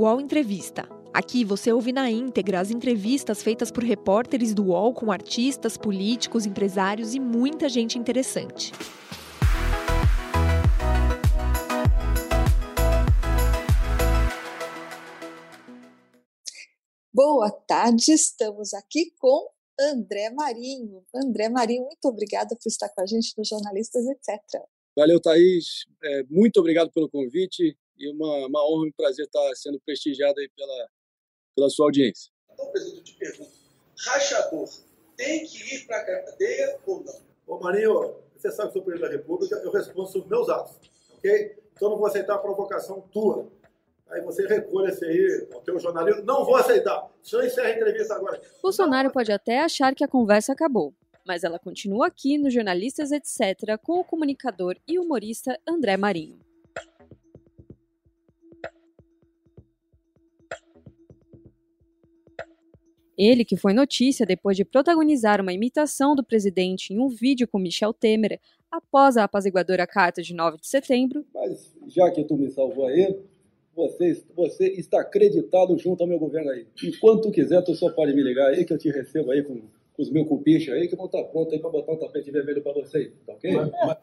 UOL Entrevista. Aqui você ouve na íntegra as entrevistas feitas por repórteres do UOL com artistas, políticos, empresários e muita gente interessante. Boa tarde, estamos aqui com André Marinho. André Marinho, muito obrigada por estar com a gente no Jornalistas, etc. Valeu, Thaís. É, muito obrigado pelo convite e uma, uma honra e um prazer estar sendo prestigiado aí pela, pela sua audiência. Então, presidente, eu te pergunto: rachador tem que ir para a cadeia ou não? Ô, Marinho, você sabe que sou presidente da República, eu respondo sobre meus atos, ok? Então não vou aceitar a provocação tua. Aí você recolhe esse aí, o teu jornalismo. Não vou aceitar. Se eu encerro a entrevista agora. Bolsonaro pode até achar que a conversa acabou, mas ela continua aqui no Jornalistas Etc. com o comunicador e humorista André Marinho. Ele, que foi notícia depois de protagonizar uma imitação do presidente em um vídeo com Michel Temer após a apaziguadora carta de 9 de setembro. Mas já que tu me salvou aí, você, você está acreditado junto ao meu governo aí. Enquanto quiser, tu só pode me ligar aí que eu te recebo aí com, com os meus cupichos aí que vão estar pronto aí para botar um tapete vermelho para você, tá ok?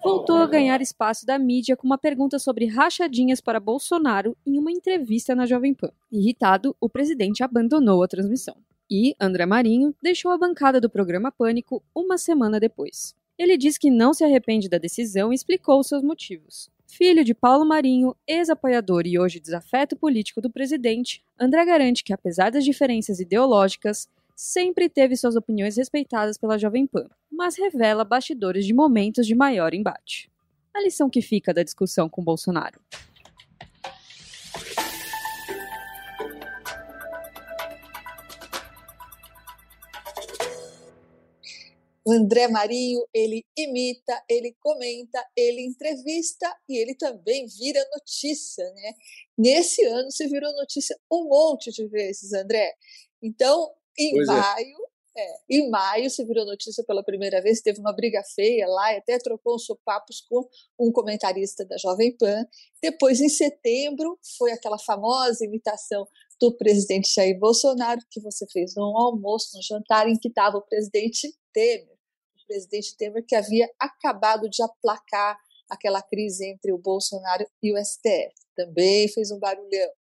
Voltou a ganhar espaço da mídia com uma pergunta sobre rachadinhas para Bolsonaro em uma entrevista na Jovem Pan. Irritado, o presidente abandonou a transmissão. E André Marinho deixou a bancada do programa Pânico uma semana depois. Ele diz que não se arrepende da decisão e explicou seus motivos. Filho de Paulo Marinho, ex-apoiador e hoje desafeto político do presidente, André garante que, apesar das diferenças ideológicas, sempre teve suas opiniões respeitadas pela Jovem Pan, mas revela bastidores de momentos de maior embate. A lição que fica da discussão com Bolsonaro. O André Marinho, ele imita, ele comenta, ele entrevista e ele também vira notícia, né? Nesse ano você virou notícia um monte de vezes, André. Então, em pois é. maio, é. É, em maio você virou notícia pela primeira vez, teve uma briga feia lá, e até trocou uns sopapos com um comentarista da Jovem Pan. Depois, em setembro, foi aquela famosa imitação do presidente Jair Bolsonaro, que você fez num almoço, num jantar, em que estava o presidente Temer presidente Temer, que havia acabado de aplacar aquela crise entre o Bolsonaro e o STF. Também fez um barulhão.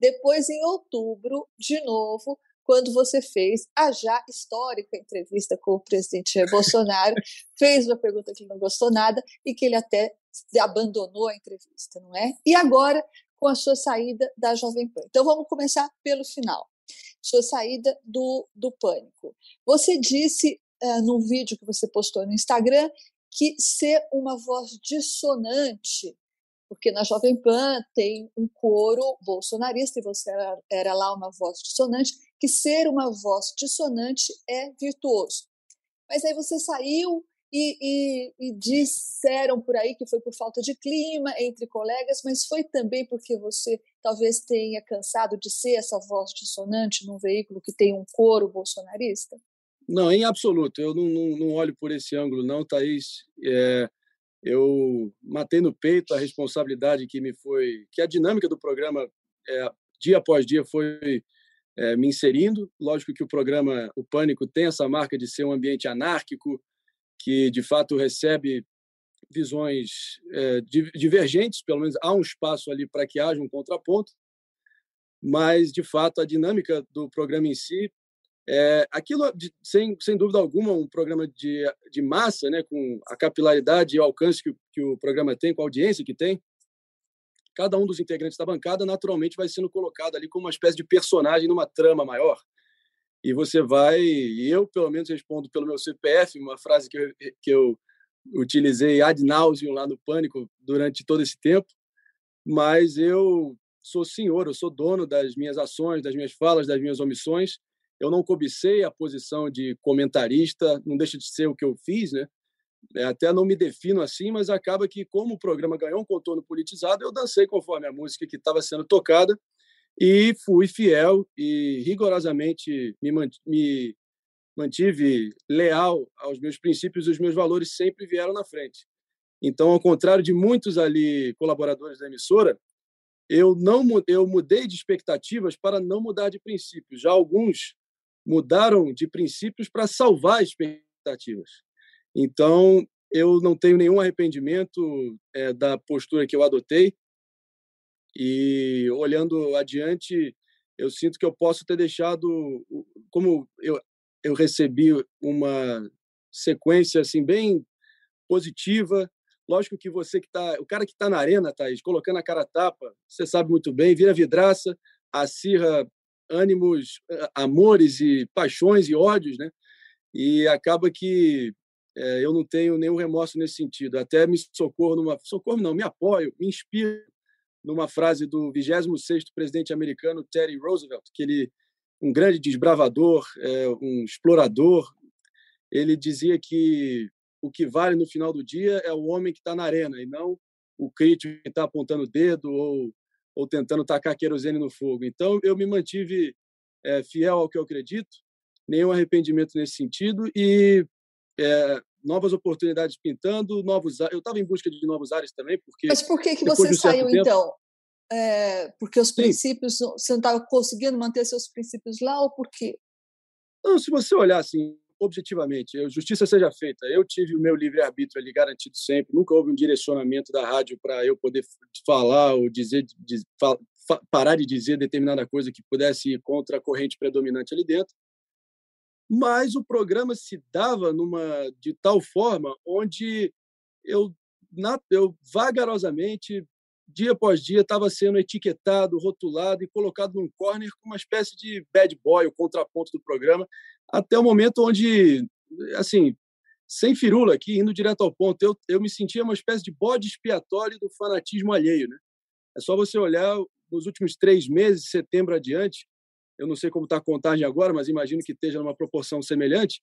Depois, em outubro, de novo, quando você fez a já histórica entrevista com o presidente Jair Bolsonaro, fez uma pergunta que ele não gostou nada e que ele até abandonou a entrevista, não é? E agora, com a sua saída da Jovem Pan. Então, vamos começar pelo final. Sua saída do, do pânico. Você disse uh, num vídeo que você postou no Instagram que ser uma voz dissonante, porque na Jovem Pan tem um coro bolsonarista e você era, era lá uma voz dissonante, que ser uma voz dissonante é virtuoso. Mas aí você saiu e, e, e, disseram por aí que foi por falta de clima entre colegas, mas foi também porque você talvez tenha cansado de ser essa voz dissonante num veículo que tem um coro bolsonarista? Não, em absoluto. Eu não, não, não olho por esse ângulo, não, Thaís. É, eu matei no peito a responsabilidade que me foi, que a dinâmica do programa, é, dia após dia, foi é, me inserindo. Lógico que o programa, o Pânico, tem essa marca de ser um ambiente anárquico, que de fato recebe visões é, divergentes, pelo menos há um espaço ali para que haja um contraponto, mas de fato a dinâmica do programa em si é, aquilo, sem, sem dúvida alguma, um programa de, de massa, né, com a capilaridade e o alcance que, que o programa tem, com a audiência que tem, cada um dos integrantes da bancada naturalmente vai sendo colocado ali como uma espécie de personagem numa trama maior. E você vai, e eu pelo menos respondo pelo meu CPF, uma frase que eu, que eu utilizei ad nauseum lá no Pânico durante todo esse tempo, mas eu sou senhor, eu sou dono das minhas ações, das minhas falas, das minhas omissões, eu não cobicei a posição de comentarista, não deixa de ser o que eu fiz, né? É, até não me defino assim, mas acaba que, como o programa ganhou um contorno politizado, eu dancei conforme a música que estava sendo tocada e fui fiel e rigorosamente me, me mantive leal aos meus princípios os meus valores sempre vieram na frente. Então, ao contrário de muitos ali colaboradores da emissora, eu não eu mudei de expectativas para não mudar de princípios. Já alguns mudaram de princípios para salvar expectativas. Então, eu não tenho nenhum arrependimento é, da postura que eu adotei. E olhando adiante, eu sinto que eu posso ter deixado, como eu, eu recebi uma sequência assim bem positiva Lógico que você que está, o cara que está na arena, Thaís, colocando a cara a tapa, você sabe muito bem, vira vidraça, acirra ânimos, amores e paixões e ódios, né? E acaba que é, eu não tenho nenhum remorso nesse sentido. Até me socorro numa, socorro não, me apoio, me inspiro numa frase do 26º presidente americano Teddy Roosevelt, que ele um grande desbravador, é, um explorador, ele dizia que o que vale no final do dia é o homem que está na arena e não o crítico que está apontando o dedo ou, ou tentando tacar querosene no fogo. Então, eu me mantive é, fiel ao que eu acredito, nenhum arrependimento nesse sentido e é, novas oportunidades pintando, novos eu estava em busca de novos ares também porque mas por que que você um saiu tempo, então é, porque os sim. princípios você não estava conseguindo manter seus princípios lá ou por quê não se você olhar assim objetivamente, justiça seja feita. Eu tive o meu livre-arbítrio ali garantido sempre, nunca houve um direcionamento da rádio para eu poder falar ou dizer, fa, fa, parar de dizer determinada coisa que pudesse ir contra a corrente predominante ali dentro. Mas o programa se dava numa de tal forma onde eu, na, eu vagarosamente dia após dia estava sendo etiquetado, rotulado e colocado num corner com uma espécie de bad boy, o contraponto do programa, até o momento onde, assim, sem firula aqui, indo direto ao ponto, eu, eu me sentia uma espécie de bode expiatório do fanatismo alheio, né? É só você olhar nos últimos três meses, setembro adiante, eu não sei como está a contagem agora, mas imagino que esteja numa proporção semelhante,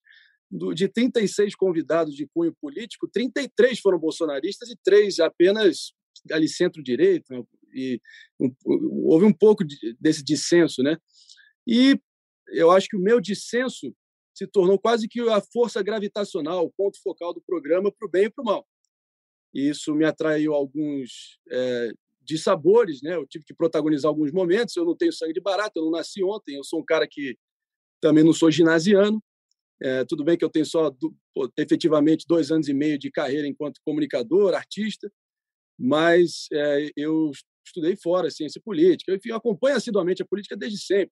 do, de 36 convidados de cunho político, 33 foram bolsonaristas e três apenas ali centro-direita, né? e um, houve um pouco de, desse dissenso, né? E eu acho que o meu dissenso se tornou quase que a força gravitacional, o ponto focal do programa para o bem e para o mal. E isso me atraiu alguns é, dissabores, né? Eu tive que protagonizar alguns momentos. Eu não tenho sangue de barata, eu não nasci ontem. Eu sou um cara que também não sou ginasiano. É, tudo bem que eu tenho só pô, efetivamente dois anos e meio de carreira enquanto comunicador, artista, mas é, eu estudei fora ciência política. Enfim, eu acompanho assiduamente a política desde sempre.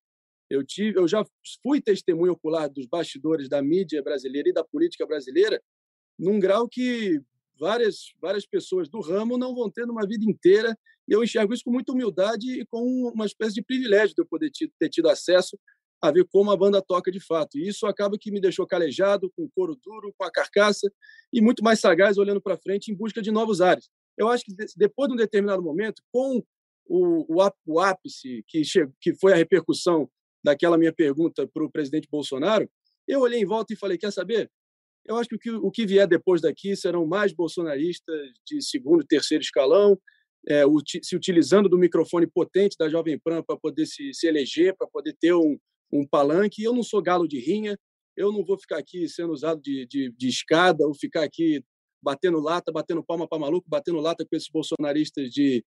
Eu tive, eu já fui testemunho ocular dos bastidores da mídia brasileira e da política brasileira, num grau que várias várias pessoas do ramo não vão ter numa vida inteira. E eu enxergo isso com muita humildade e com uma espécie de privilégio de eu poder ter tido acesso a ver como a banda toca de fato. E isso acaba que me deixou calejado, com couro duro, com a carcaça e muito mais sagaz olhando para frente em busca de novos ares. Eu acho que depois de um determinado momento, com o, o, o ápice que, que foi a repercussão daquela minha pergunta para o presidente Bolsonaro, eu olhei em volta e falei: quer saber? Eu acho que o, que o que vier depois daqui serão mais bolsonaristas de segundo e terceiro escalão, é, se utilizando do microfone potente da Jovem Pan para poder se, se eleger, para poder ter um, um palanque. Eu não sou galo de rinha, eu não vou ficar aqui sendo usado de, de, de escada ou ficar aqui batendo lata, batendo palma para maluco, batendo lata com esses bolsonaristas de,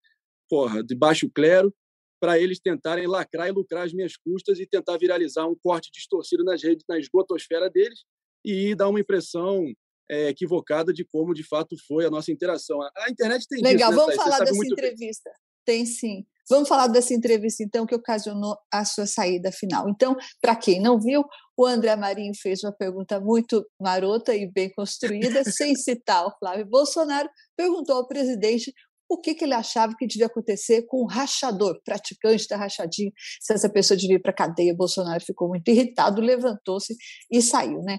porra, de baixo clero para eles tentarem lacrar e lucrar as minhas custas e tentar viralizar um corte distorcido nas redes, na esgotosfera deles e dar uma impressão é, equivocada de como de fato foi a nossa interação. A, internet tem Legal, né, vamos falar dessa entrevista. Bem. Tem sim. Vamos falar dessa entrevista, então, que ocasionou a sua saída final. Então, para quem não viu, o André Marinho fez uma pergunta muito marota e bem construída, sem citar o Flávio Bolsonaro, perguntou ao presidente o que, que ele achava que devia acontecer com o rachador, praticante da rachadinha, se essa pessoa devia ir para a cadeia. Bolsonaro ficou muito irritado, levantou-se e saiu. Né?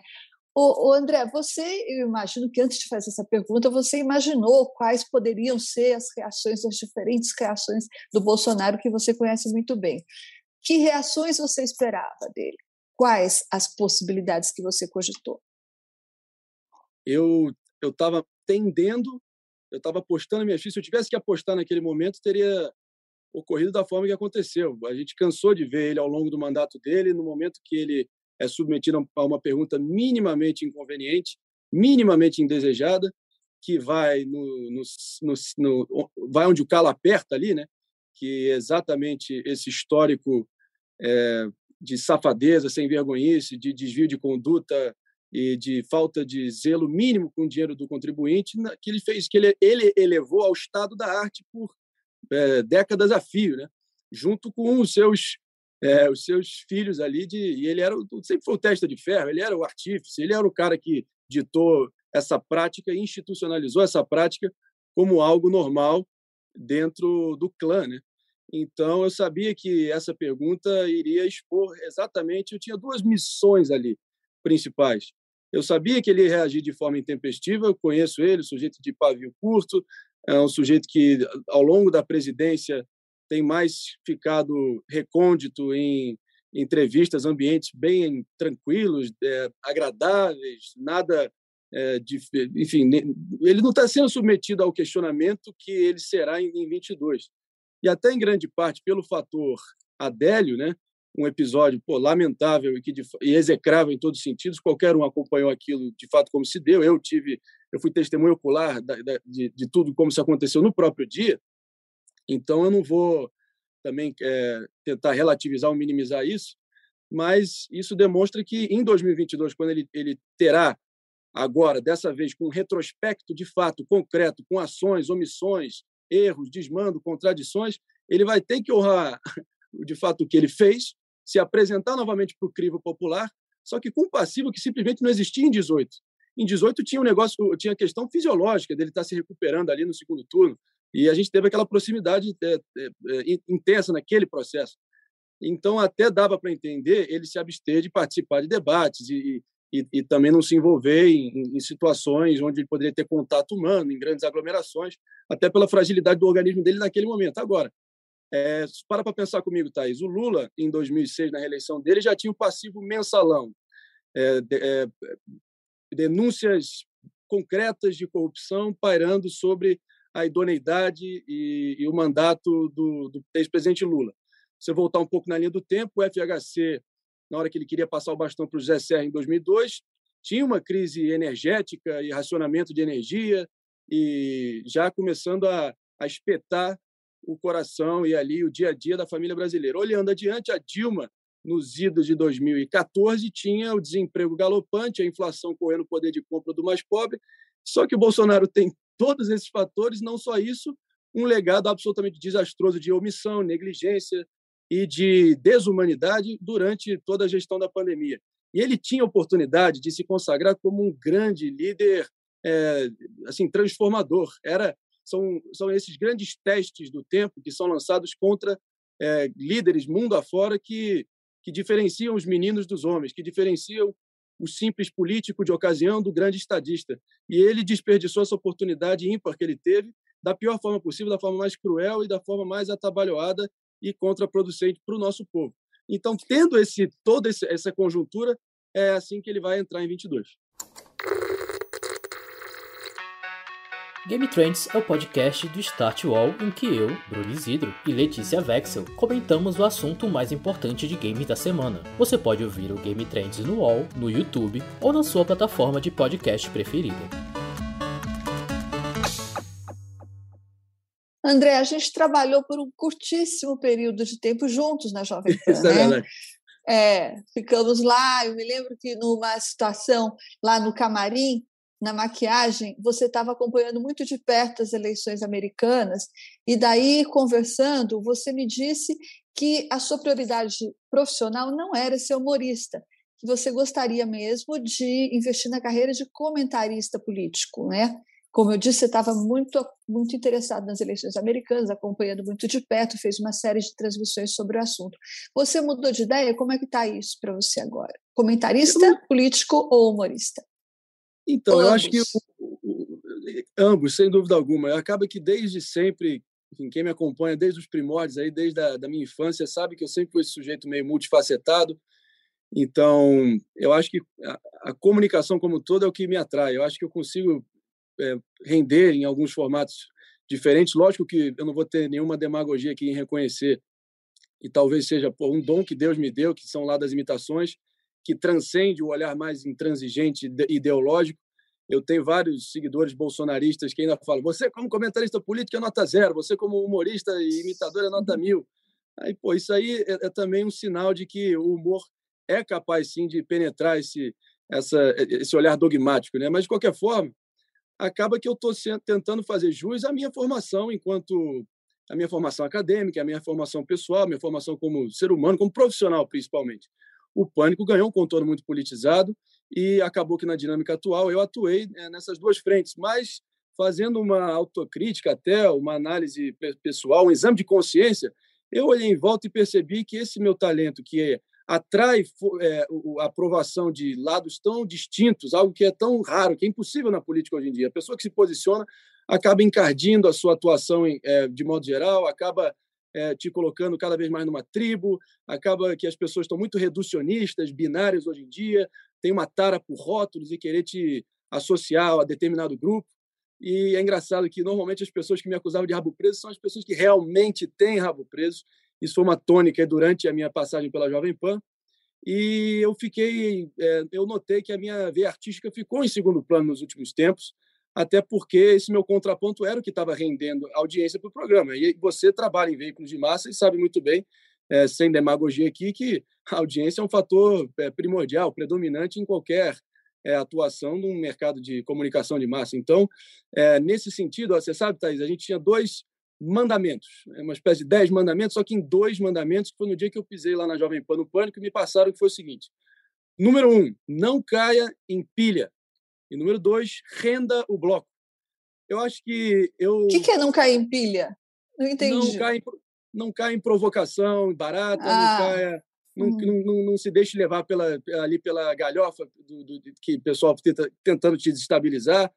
O, o, André, você, eu imagino que antes de fazer essa pergunta, você imaginou quais poderiam ser as reações, as diferentes reações do Bolsonaro que você conhece muito bem. Que reações você esperava dele? Quais as possibilidades que você cogitou? Eu eu estava tendendo eu estava apostando minhas fichas. Se eu tivesse que apostar naquele momento, teria ocorrido da forma que aconteceu. A gente cansou de ver ele ao longo do mandato dele, no momento que ele é submetido a uma pergunta minimamente inconveniente, minimamente indesejada, que vai no, no, no, no vai onde o calo aperta ali, né? que exatamente esse histórico é, de safadeza, sem vergonhice, de desvio de conduta e de falta de zelo mínimo com o dinheiro do contribuinte, que ele fez, que ele, ele elevou ao estado da arte por é, décadas a fio, né? junto com os seus é, os seus filhos ali de e ele era sempre foi o testa de ferro, ele era o artífice, ele era o cara que ditou essa prática institucionalizou essa prática como algo normal dentro do clã, né? Então eu sabia que essa pergunta iria expor exatamente. Eu tinha duas missões ali principais. Eu sabia que ele ia reagir de forma intempestiva. Eu conheço ele, sujeito de pavio curto, é um sujeito que ao longo da presidência tem mais ficado recôndito em entrevistas, ambientes bem tranquilos, é, agradáveis, nada é, de, enfim, ele não está sendo submetido ao questionamento que ele será em, em 22. E até em grande parte pelo fator Adélio, né? um episódio pô, lamentável e, que e execrável em todos os sentidos. Qualquer um acompanhou aquilo de fato como se deu. Eu tive, eu fui testemunho ocular da, da, de, de, tudo como se aconteceu no próprio dia. Então eu não vou também é, tentar relativizar ou minimizar isso, mas isso demonstra que em 2022, quando ele, ele terá agora, dessa vez, com um retrospecto de fato concreto, com ações, omissões, erros, desmando, contradições, ele vai ter que honrar de fato o que ele fez, se apresentar novamente para o crivo popular, só que com um passivo que simplesmente não existia em 18. Em 18 tinha um negócio, tinha a questão fisiológica dele estar se recuperando ali no segundo turno, e a gente teve aquela proximidade é, é, é, intensa naquele processo. Então, até dava para entender ele se abster de participar de debates e, e, e também não se envolver em, em, situações onde ele poderia ter contato humano, em grandes aglomerações, até pela fragilidade do organismo dele naquele momento. Agora, é, para para pensar comigo, Thaís. O Lula, em 2006, na reeleição dele, já tinha o passivo mensalão. É, é, denúncias concretas de corrupção pairando sobre a idoneidade e, e o mandato do, do ex-presidente Lula. Se você voltar um pouco na linha do tempo, o FHC na hora que ele queria passar o bastão para o José Serra em 2002, tinha uma crise energética e racionamento de energia e já começando a, a espetar o coração e ali o dia a dia da família brasileira. Olhando adiante, a Dilma, nos idos de 2014, tinha o desemprego galopante, a inflação correndo o poder de compra do mais pobre. Só que o Bolsonaro tem todos esses fatores, não só isso, um legado absolutamente desastroso de omissão, negligência, e de desumanidade durante toda a gestão da pandemia. E ele tinha oportunidade de se consagrar como um grande líder é, assim transformador. Era são, são esses grandes testes do tempo que são lançados contra é, líderes mundo afora que, que diferenciam os meninos dos homens, que diferenciam o simples político de ocasião do grande estadista. E ele desperdiçou essa oportunidade ímpar que ele teve da pior forma possível, da forma mais cruel e da forma mais atabalhoada e contraproducente para o nosso povo. Então, tendo esse toda essa conjuntura, é assim que ele vai entrar em 22. Game Trends é o podcast do Start Wall em que eu, Bruno Isidro e Letícia Vexel comentamos o assunto mais importante de games da semana. Você pode ouvir o Game Trends no Wall, no YouTube ou na sua plataforma de podcast preferida. André, a gente trabalhou por um curtíssimo período de tempo juntos na Jovem Pan, é né? É, ficamos lá, eu me lembro que numa situação lá no camarim, na maquiagem, você estava acompanhando muito de perto as eleições americanas, e daí, conversando, você me disse que a sua prioridade profissional não era ser humorista, que você gostaria mesmo de investir na carreira de comentarista político, né? Como eu disse, você estava muito, muito interessado nas eleições americanas, acompanhando muito de perto, fez uma série de transmissões sobre o assunto. Você mudou de ideia? Como é que está isso para você agora? Comentarista, político ou humorista? Então, eu acho que ambos, sem dúvida alguma. Acaba que desde sempre, enfim, quem me acompanha desde os primórdios, aí, desde a da minha infância, sabe que eu sempre fui esse sujeito meio multifacetado. Então, eu acho que a, a comunicação como toda é o que me atrai. Eu acho que eu consigo é, render em alguns formatos diferentes. Lógico que eu não vou ter nenhuma demagogia aqui em reconhecer, e talvez seja pô, um dom que Deus me deu, que são lá das imitações, que transcende o olhar mais intransigente ideológico. eu tenho vários seguidores bolsonaristas que ainda falam: você, como comentarista político, é nota zero, você, como humorista e imitador, é nota mil. Aí, pô, isso aí é, é também um sinal de que o humor é capaz, sim, de penetrar esse, essa, esse olhar dogmático. Né? Mas, de qualquer forma, acaba que eu estou tentando fazer jus à minha formação enquanto a minha formação acadêmica, a minha formação pessoal, a minha formação como ser humano, como profissional, principalmente. O Pânico ganhou um contorno muito politizado e acabou que na dinâmica atual eu atuei eh, nessas duas frentes, mas fazendo uma autocrítica até, uma análise pessoal, um exame de consciência, eu olhei em volta e percebi que esse meu talento, que é, atrai é, a aprovação de lados tão distintos, algo que é tão raro, que é impossível na política hoje em dia. A pessoa que se posiciona acaba encardindo a sua atuação é, de modo geral, acaba é, te colocando cada vez mais numa tribo, acaba que as pessoas estão muito reducionistas, binárias hoje em dia, tem uma tara por rótulos e querer te associar a determinado grupo. E é engraçado que normalmente as pessoas que me acusavam de rabo preso são as pessoas que realmente têm rabo preso. Isso foi uma tônica durante a minha passagem pela Jovem Pan. E eu fiquei, é, eu notei que a minha veia artística ficou em segundo plano nos últimos tempos até porque esse meu contraponto era o que estava rendendo audiência para o programa. E você trabalha em veículos de massa e sabe muito bem, é, sem demagogia aqui, que a audiência é um fator é, primordial, predominante em qualquer é, atuação no mercado de comunicação de massa. Então, é, nesse sentido, você sabe, Thaís, a gente tinha dois mandamentos, é uma espécie de dez mandamentos, só que em dois mandamentos, que foi no dia que eu pisei lá na Jovem Pan no Pânico, me passaram que foi o seguinte. Número um, não caia em pilha e número dois, renda o bloco. Eu acho que eu. O que, que, é não cair em pilha? Não entendi. Não cai em, não cai em provocação barata, ah. não caia. Não, hum. não, não, não, se deixe levar pela, ali pela galhofa do, do, do que o pessoal tenta, tentando te desestabilizar.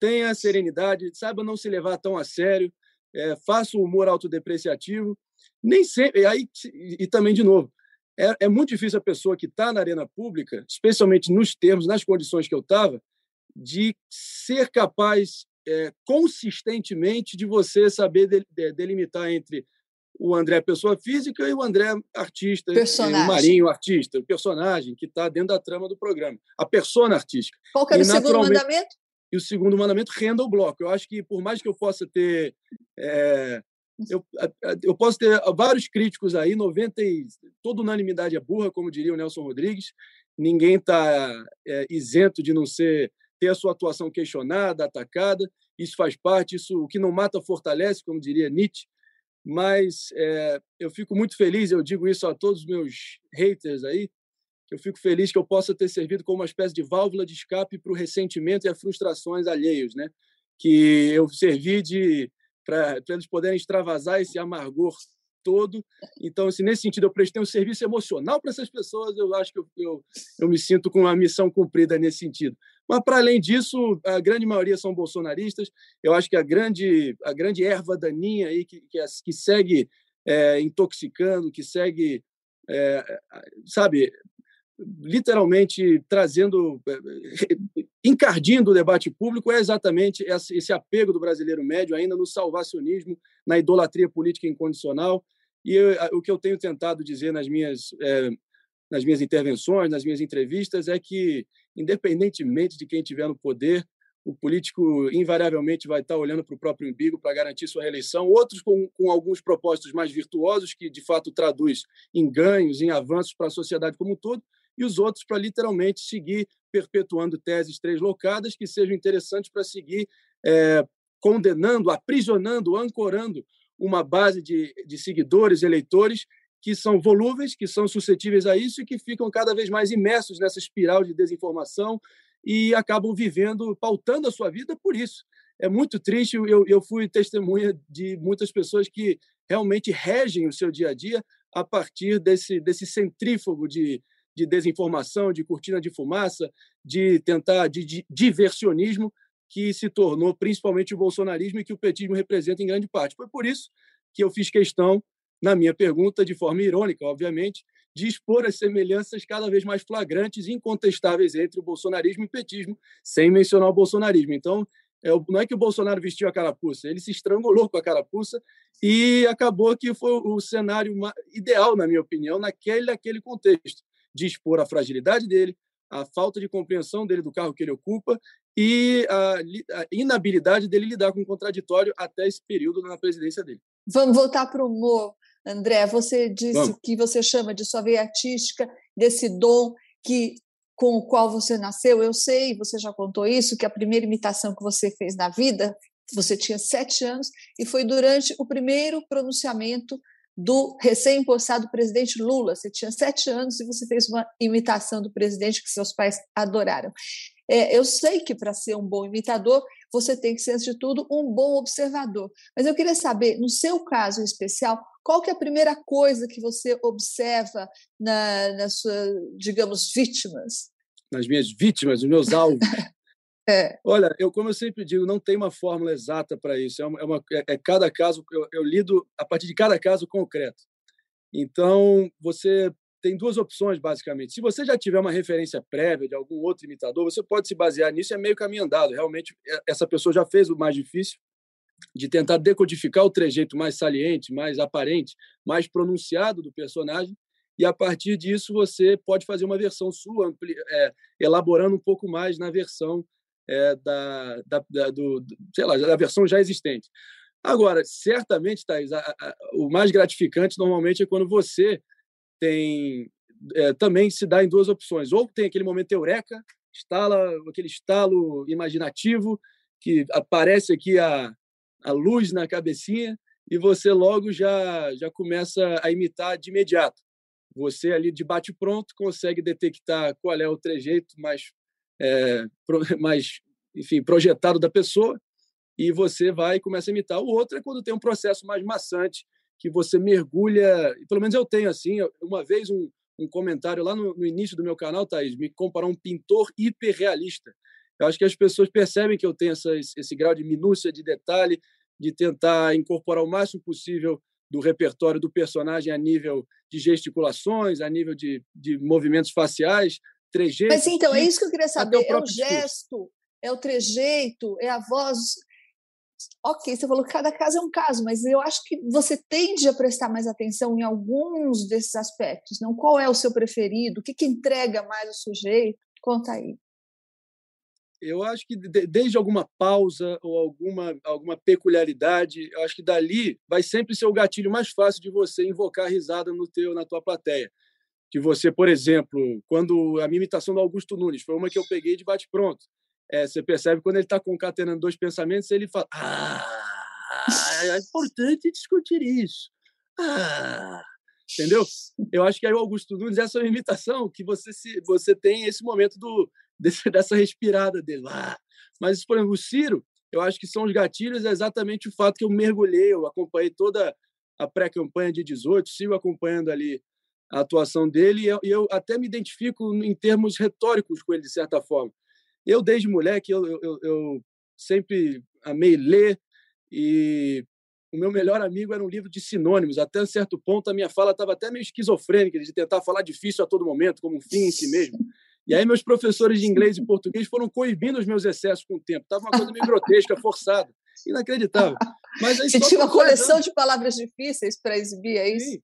Tenha serenidade, saiba não se levar tão a sério, é, faça o humor autodepreciativo. Nem sempre. E, aí, e também, de novo, é, é muito difícil a pessoa que está na arena pública, especialmente nos termos, nas condições que eu estava, de ser capaz é, consistentemente de você saber de, de, delimitar entre o André pessoa física e o André artista, personagem. o Marinho artista, o personagem que está dentro da trama do programa, a persona artística. Qual que era e, o segundo mandamento? E o segundo mandamento renda o bloco. Eu acho que por mais que eu possa ter é, eu, eu posso ter vários críticos aí, 90 e, toda unanimidade é burra, como diria o Nelson Rodrigues. Ninguém está é, isento de não ser ter a sua atuação questionada, atacada. Isso faz parte, isso o que não mata fortalece, como diria Nietzsche. Mas é, eu fico muito feliz, eu digo isso a todos os meus haters aí, eu fico feliz que eu possa ter servido como uma espécie de válvula de escape para o ressentimento e as frustrações alheios, né? Que eu servi de para eles poderem extravasar esse amargor todo. Então, assim, nesse sentido, eu prestei um serviço emocional para essas pessoas. Eu acho que eu, eu, eu me sinto com a missão cumprida nesse sentido. Mas, para além disso, a grande maioria são bolsonaristas. Eu acho que a grande, a grande erva daninha aí que, que, que segue é, intoxicando, que segue, é, sabe, literalmente trazendo, é, encardindo o debate público é exatamente esse apego do brasileiro médio ainda no salvacionismo, na idolatria política incondicional. E eu, o que eu tenho tentado dizer nas minhas, é, nas minhas intervenções, nas minhas entrevistas, é que, independentemente de quem estiver no poder, o político invariavelmente vai estar olhando para o próprio umbigo para garantir sua reeleição, outros com, com alguns propósitos mais virtuosos, que de fato traduz em ganhos, em avanços para a sociedade como um todo, e os outros para literalmente seguir perpetuando teses locadas que sejam interessantes para seguir é, condenando, aprisionando, ancorando uma base de, de seguidores, eleitores que são volúveis, que são suscetíveis a isso e que ficam cada vez mais imersos nessa espiral de desinformação e acabam vivendo, pautando a sua vida por isso. É muito triste, eu, eu fui testemunha de muitas pessoas que realmente regem o seu dia a dia a partir desse, desse centrífugo de, de desinformação, de cortina de fumaça, de tentar de, de diversionismo que se tornou principalmente o bolsonarismo e que o petismo representa em grande parte. Foi por isso que eu fiz questão, na minha pergunta, de forma irônica, obviamente, de expor as semelhanças cada vez mais flagrantes e incontestáveis entre o bolsonarismo e o petismo, sem mencionar o bolsonarismo. Então, é não é que o Bolsonaro vestiu a carapuça, ele se estrangulou com a carapuça e acabou que foi o cenário ideal, na minha opinião, naquele, naquele contexto de expor a fragilidade dele, a falta de compreensão dele do cargo que ele ocupa e a, a inabilidade dele lidar com o contraditório até esse período na presidência dele. Vamos voltar para o humor, André. Você disse Vamos. que você chama de sua veia artística, desse dom que com o qual você nasceu. Eu sei, você já contou isso, que a primeira imitação que você fez na vida, você tinha sete anos, e foi durante o primeiro pronunciamento do recém-impostado presidente Lula. Você tinha sete anos e você fez uma imitação do presidente que seus pais adoraram. É, eu sei que para ser um bom imitador, você tem que ser, antes de tudo, um bom observador. Mas eu queria saber, no seu caso em especial, qual que é a primeira coisa que você observa na, nas suas, digamos, vítimas? Nas minhas vítimas, nos meus alvos. É. Olha, eu como eu sempre digo, não tem uma fórmula exata para isso. É, uma, é, uma, é, é cada caso. Eu, eu, lido a partir de cada caso concreto. Então você tem duas opções basicamente. Se você já tiver uma referência prévia de algum outro imitador, você pode se basear nisso. É meio caminho andado. Realmente é, essa pessoa já fez o mais difícil de tentar decodificar o trejeito mais saliente, mais aparente, mais pronunciado do personagem e a partir disso você pode fazer uma versão sua, é, elaborando um pouco mais na versão é, da, da, da, do, sei lá, da versão já existente. Agora, certamente, Thais, a, a, o mais gratificante normalmente é quando você tem é, também se dá em duas opções. Ou tem aquele momento eureka, estala, aquele estalo imaginativo, que aparece aqui a, a luz na cabecinha, e você logo já, já começa a imitar de imediato. Você ali de bate pronto consegue detectar qual é o trejeito mais é, mais, enfim, projetado da pessoa e você vai e começa a imitar. O outro é quando tem um processo mais maçante, que você mergulha, pelo menos eu tenho assim, uma vez um, um comentário lá no, no, início do meu canal, Thaís, me comparar um pintor hiperrealista. Eu acho que as pessoas percebem que eu tenho essa, esse grau de minúcia, de detalhe, de tentar incorporar o máximo possível do repertório do personagem a nível de gesticulações, a nível de, de movimentos faciais, trejeito. Mas então, é isso que eu queria saber. É o gesto, é o trejeito, é a voz. Ok, você falou que cada caso é um caso, mas eu acho que você tende a prestar mais atenção em alguns desses aspectos. Não qual é o seu preferido, o que, que entrega mais o sujeito? Conta aí. Eu acho que desde alguma pausa ou alguma, alguma peculiaridade, eu acho que dali vai sempre ser o gatilho mais fácil de você invocar a risada no teu, na tua plateia que você, por exemplo, quando a minha imitação do Augusto Nunes foi uma que eu peguei de bate-pronto. É, você percebe quando ele está concatenando dois pensamentos, ele fala: Ah, é importante discutir isso. Ah, entendeu? Eu acho que aí o Augusto Nunes, essa é uma imitação que você, se, você tem esse momento do, desse, dessa respirada dele. Ah. Mas, por exemplo, o Ciro, eu acho que são os gatilhos, é exatamente o fato que eu mergulhei, eu acompanhei toda a pré-campanha de 18, sigo acompanhando ali a atuação dele, e eu, eu, até me identifico em termos retóricos com ele, de certa forma. Eu, desde moleque, eu, eu, eu sempre amei ler, e o meu melhor amigo era um livro de sinônimos. Até um certo ponto, a minha fala estava até meio esquizofrênica, de tentar falar difícil a todo momento, como um fim em si mesmo. E aí, meus professores de inglês e português foram coibindo os meus excessos com o tempo. Estava uma coisa meio grotesca, forçada, inacreditável. Mas aí, Você tinha uma coleção de palavras difíceis para exibir, é isso? Sim.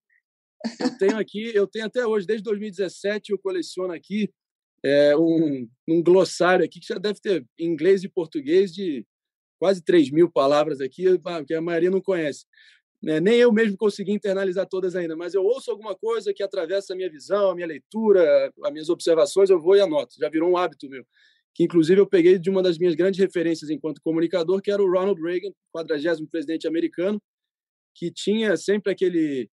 Eu tenho aqui, eu tenho até hoje, desde 2017, eu coleciono aqui é, um, um glossário aqui que já deve ter em inglês e português de quase 3 mil palavras aqui, que a maioria não conhece. É, nem eu mesmo consegui internalizar todas ainda, mas eu ouço alguma coisa que atravessa a minha visão, a minha leitura, as minhas observações, eu vou e anoto. Já virou um hábito meu. Que, inclusive, eu peguei de uma das minhas grandes referências enquanto comunicador, que era o Ronald Reagan, 40 presidente americano, que tinha sempre aquele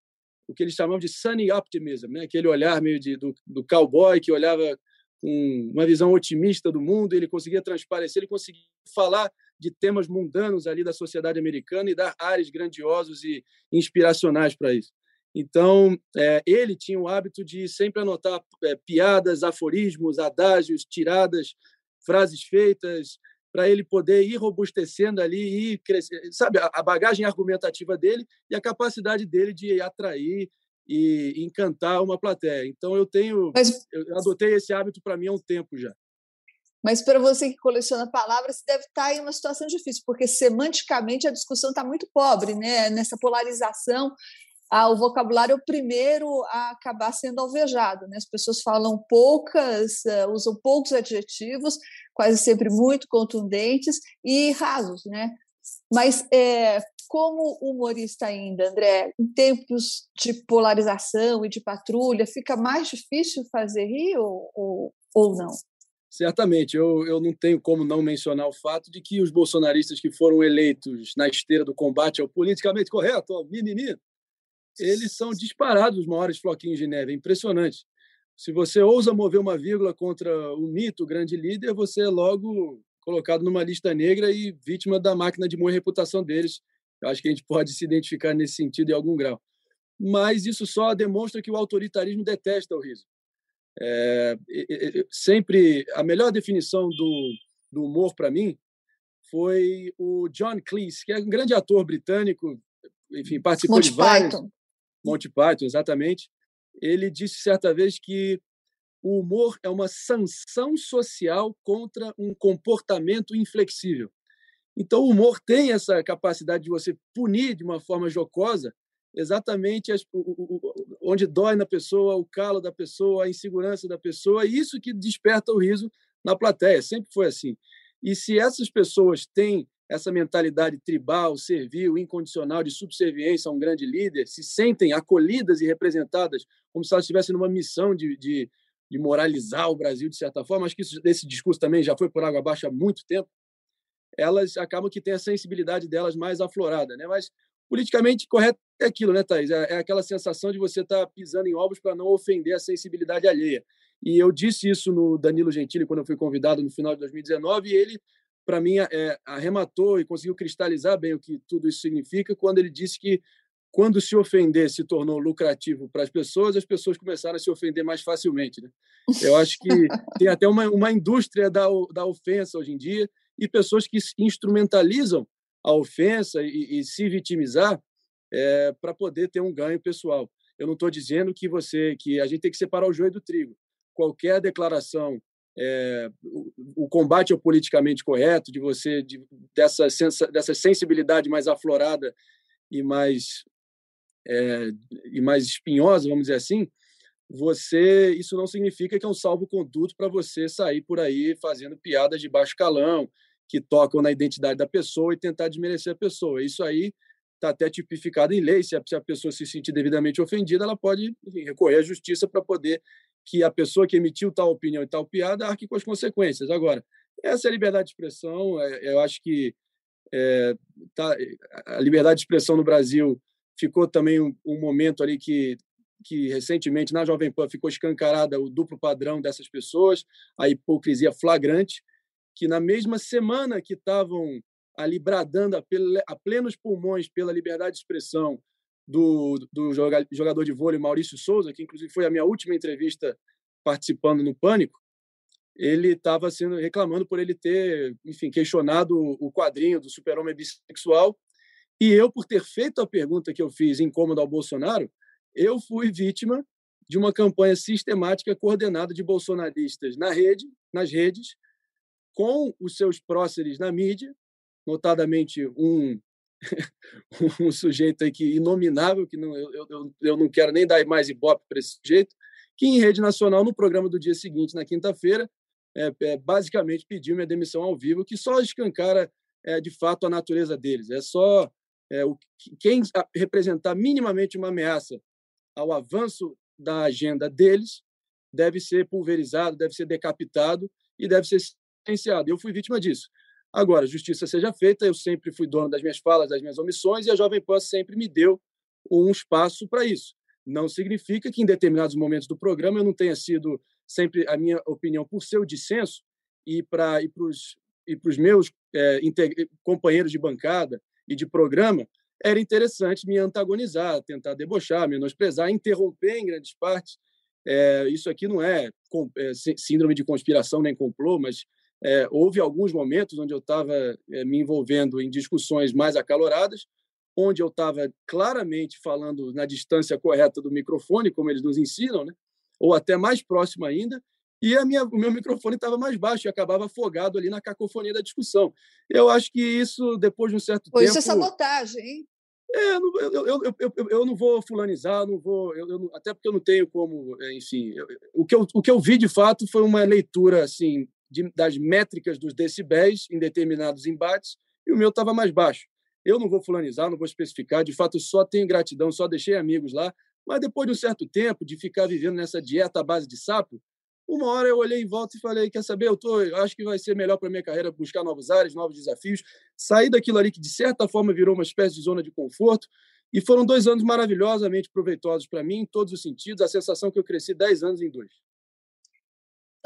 o que eles chamavam de sunny optimism, né? aquele olhar meio de, do, do cowboy que olhava com uma visão otimista do mundo, ele conseguia transparecer, ele conseguia falar de temas mundanos ali da sociedade americana e dar ares grandiosos e inspiracionais para isso. Então, é, ele tinha o hábito de sempre anotar é, piadas, aforismos, adágios, tiradas, frases feitas, para ele poder ir robustecendo ali e crescer, sabe, a bagagem argumentativa dele e a capacidade dele de atrair e encantar uma plateia. Então eu tenho, Mas... eu adotei esse hábito para mim há um tempo já. Mas para você que coleciona palavras, deve estar tá em uma situação difícil, porque semanticamente a discussão está muito pobre, né? Nessa polarização ah, o vocabulário é o primeiro a acabar sendo alvejado. Né? As pessoas falam poucas, uh, usam poucos adjetivos, quase sempre muito contundentes e rasos. Né? Mas é, como humorista ainda, André, em tempos de polarização e de patrulha, fica mais difícil fazer rir ou, ou, ou não? Certamente, eu, eu não tenho como não mencionar o fato de que os bolsonaristas que foram eleitos na esteira do combate ao politicamente correto, ao mimimi, eles são disparados os maiores floquinhos de neve. É impressionante. Se você ousa mover uma vírgula contra o mito, o grande líder, você é logo colocado numa lista negra e vítima da máquina de moer reputação deles. Eu acho que a gente pode se identificar nesse sentido em algum grau. Mas isso só demonstra que o autoritarismo detesta o riso. É, sempre a melhor definição do, do humor para mim foi o John Cleese, que é um grande ator britânico, enfim, participou Monty de vários. Python. Monty Python, exatamente. Ele disse certa vez que o humor é uma sanção social contra um comportamento inflexível. Então, o humor tem essa capacidade de você punir de uma forma jocosa exatamente as, o, o, onde dói na pessoa, o calo da pessoa, a insegurança da pessoa, e isso que desperta o riso na plateia. Sempre foi assim. E se essas pessoas têm essa mentalidade tribal, servil, incondicional de subserviência a um grande líder, se sentem acolhidas e representadas como se elas estivessem numa missão de, de, de moralizar o Brasil de certa forma. Acho que isso, esse discurso também já foi por água abaixo há muito tempo. Elas acabam que têm a sensibilidade delas mais aflorada, né? Mas politicamente correto é aquilo, né, Thaís? É, é aquela sensação de você estar tá pisando em ovos para não ofender a sensibilidade alheia. E eu disse isso no Danilo Gentili quando eu fui convidado no final de 2019 e ele para mim, é, arrematou e conseguiu cristalizar bem o que tudo isso significa quando ele disse que quando se ofender se tornou lucrativo para as pessoas, as pessoas começaram a se ofender mais facilmente. Né? Eu acho que tem até uma, uma indústria da, da ofensa hoje em dia e pessoas que instrumentalizam a ofensa e, e se vitimizar é, para poder ter um ganho pessoal. Eu não estou dizendo que você que a gente tem que separar o joio do trigo. Qualquer declaração é, o, o, combate ao politicamente correto, de você de, dessa sensa, dessa sensibilidade mais aflorada e mais é, e mais espinhosa, vamos dizer assim, você isso não significa que é um salvo-conduto para você sair por aí fazendo piadas de baixo calão que tocam na identidade da pessoa e tentar desmerecer a pessoa. Isso aí está até tipificado em lei. Se a, se a, pessoa se sentir devidamente ofendida, ela pode enfim, recorrer à justiça para poder que a pessoa que emitiu tal opinião e tal piada arque com as consequências. Agora, essa é a liberdade de expressão. É, eu acho que é, tá, a liberdade de expressão no Brasil ficou também um, um, momento ali que, que recentemente na Jovem Pan ficou escancarada o duplo padrão dessas pessoas, a hipocrisia flagrante, que na mesma semana que estavam ali bradando a, a plenos pulmões pela liberdade de expressão, do, do jogador de vôlei Maurício Souza, que inclusive foi a minha última entrevista participando no Pânico, ele estava sendo reclamando por ele ter, enfim, questionado o quadrinho do super-homem bissexual. E eu, por ter feito a pergunta que eu fiz incômoda ao Bolsonaro, eu fui vítima de uma campanha sistemática coordenada de bolsonaristas na rede, nas redes, com os seus próceres na mídia, notadamente um um sujeito aí que inominável, que não, eu, eu, eu não quero nem dar mais ibope para esse sujeito, que em rede nacional, no programa do dia seguinte, na quinta-feira, é, é, basicamente pediu minha demissão ao vivo, que só escancara é, de fato a natureza deles. É só é, o, quem representar minimamente uma ameaça ao avanço da agenda deles deve ser pulverizado, deve ser decapitado e deve ser silenciado. Eu fui vítima disso. Agora, justiça seja feita, eu sempre fui dono das minhas falas, das minhas omissões, e a Jovem Pan sempre me deu um espaço para isso. Não significa que em determinados momentos do programa eu não tenha sido sempre a minha opinião por seu dissenso e para e os e meus é, companheiros de bancada e de programa era interessante me antagonizar, tentar debochar, menosprezar, interromper em grandes partes. É, isso aqui não é, é síndrome de conspiração nem complô, mas é, houve alguns momentos onde eu estava é, me envolvendo em discussões mais acaloradas, onde eu estava claramente falando na distância correta do microfone, como eles nos ensinam, né? ou até mais próximo ainda, e a minha, o meu microfone estava mais baixo e acabava afogado ali na cacofonia da discussão. Eu acho que isso, depois de um certo tempo... Isso é sabotagem, hein? É, eu, eu, eu, eu, não vou fulanizar, não vou, até porque eu não tenho como, é, enfim. o, que eu, o que eu vi de fato foi uma leitura assim de, das métricas dos decibéis em determinados embates e o meu estava mais baixo. Eu não vou fulanizar, não vou especificar, de fato, só tenho gratidão, só deixei amigos lá, mas depois de um certo tempo de ficar vivendo nessa dieta à base de sapo, uma hora eu olhei em volta e falei: quer saber? Eu, tô, eu acho que vai ser melhor para minha carreira buscar novos ares, novos desafios, sair daquilo ali que de certa forma virou uma espécie de zona de conforto. E foram dois anos maravilhosamente proveitosos para mim, em todos os sentidos. A sensação que eu cresci dez anos em dois.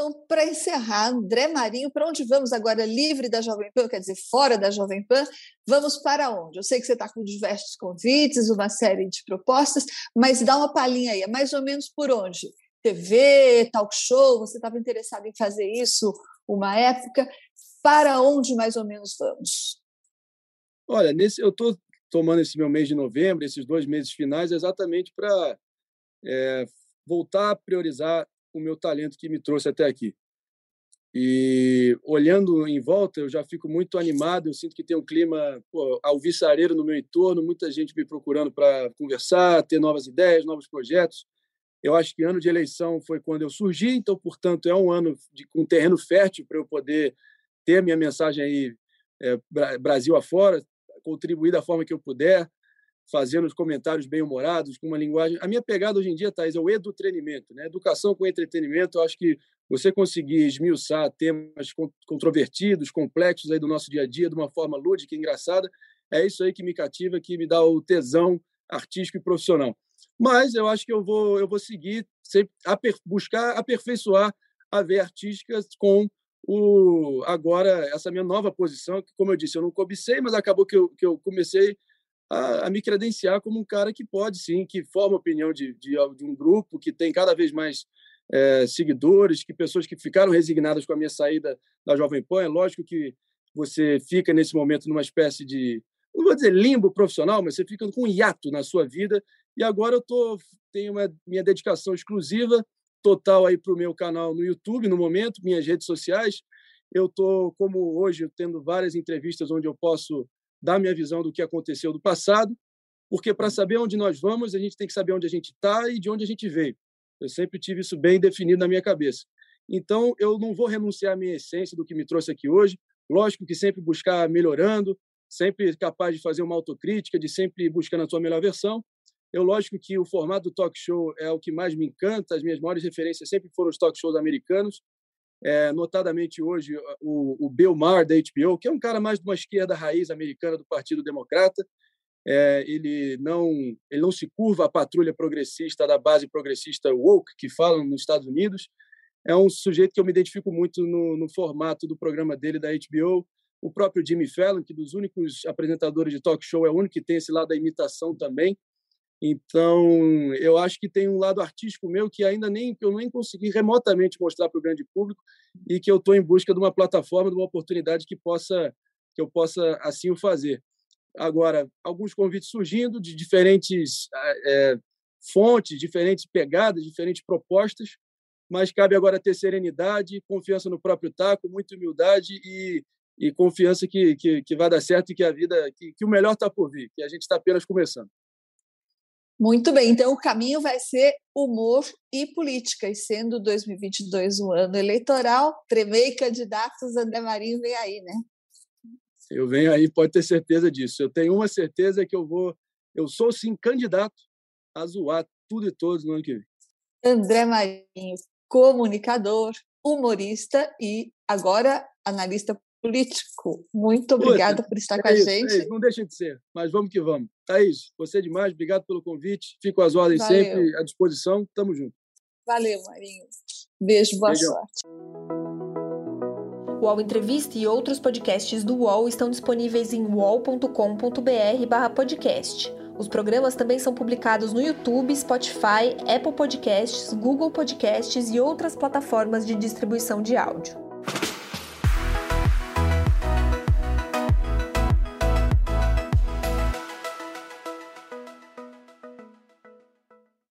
Então, para encerrar, André Marinho, para onde vamos agora, livre da Jovem Pan, quer dizer, fora da Jovem Pan, vamos para onde? Eu sei que você está com diversos convites, uma série de propostas, mas dá uma palhinha aí, é mais ou menos por onde? TV, talk show, você estava interessado em fazer isso uma época. Para onde mais ou menos vamos? Olha, nesse, eu estou tomando esse meu mês de novembro, esses dois meses finais, exatamente para é, voltar a priorizar o meu talento que me trouxe até aqui. E olhando em volta, eu já fico muito animado. Eu sinto que tem um clima pô, alvissareiro no meu entorno, muita gente me procurando para conversar, ter novas ideias, novos projetos. Eu acho que ano de eleição foi quando eu surgi, então, portanto, é um ano de, com terreno fértil para eu poder ter a minha mensagem aí é, Brasil afora, contribuir da forma que eu puder, fazendo os comentários bem humorados, com uma linguagem. A minha pegada hoje em dia, Thais, é o edutrenimento, né? Educação com entretenimento. Eu acho que você conseguir esmiuçar temas controvertidos, complexos aí do nosso dia a dia de uma forma lúdica e engraçada, é isso aí que me cativa, que me dá o tesão artístico e profissional. Mas eu acho que eu vou, eu vou seguir, sempre aper, buscar aperfeiçoar a veia artística com o agora essa minha nova posição, que, como eu disse, eu não cobicei, mas acabou que eu, que eu comecei a, a me credenciar como um cara que pode, sim, que forma opinião de, de, de um grupo, que tem cada vez mais é, seguidores, que pessoas que ficaram resignadas com a minha saída da Jovem Pan. É lógico que você fica nesse momento numa espécie de não vou dizer limbo profissional, mas você fica com um hiato na sua vida. E agora eu tô, tenho uma, minha dedicação exclusiva, total aí para o meu canal no YouTube, no momento, minhas redes sociais. Eu estou, como hoje, tendo várias entrevistas onde eu posso dar minha visão do que aconteceu do passado, porque para saber onde nós vamos, a gente tem que saber onde a gente está e de onde a gente veio. Eu sempre tive isso bem definido na minha cabeça. Então, eu não vou renunciar à minha essência do que me trouxe aqui hoje. Lógico que sempre buscar melhorando, sempre capaz de fazer uma autocrítica, de sempre buscando a sua melhor versão. Eu, lógico que o formato do talk show é o que mais me encanta, as minhas maiores referências sempre foram os talk shows americanos, é, notadamente hoje o, o Bill Maher, da HBO, que é um cara mais de uma esquerda raiz americana do Partido Democrata, é, ele não ele não se curva à patrulha progressista da base progressista woke que falam nos Estados Unidos é um sujeito que eu me identifico muito no, no formato do programa dele da HBO o próprio Jimmy Fallon, que dos únicos apresentadores de talk show é o único que tem esse lado da imitação também. Então, eu acho que tem um lado artístico meu que ainda nem eu nem consegui remotamente mostrar para o grande público e que eu estou em busca de uma plataforma, de uma oportunidade que possa que eu possa assim o fazer. Agora, alguns convites surgindo de diferentes é, fontes, diferentes pegadas, diferentes propostas, mas cabe agora ter serenidade, confiança no próprio taco, muita humildade e e confiança que, que, que vai dar certo e que a vida, que, que o melhor está por vir, que a gente está apenas começando. Muito bem, então o caminho vai ser humor e política, e sendo 2022 um ano eleitoral, tremei candidatos, André Marinho vem aí, né? Eu venho aí, pode ter certeza disso. Eu tenho uma certeza que eu vou, eu sou sim candidato a zoar tudo e todos no ano que vem. André Marinho, comunicador, humorista e agora analista político. Muito obrigada por estar é com a isso, gente. É não deixa de ser, mas vamos que vamos. Thaís, você é demais, obrigado pelo convite. Fico às ordens Valeu. sempre, à disposição. Tamo junto. Valeu, Marinho. Beijo, boa Beijão. sorte. O UOL Entrevista e outros podcasts do UOL estão disponíveis em uol.com.br/podcast. Os programas também são publicados no YouTube, Spotify, Apple Podcasts, Google Podcasts e outras plataformas de distribuição de áudio.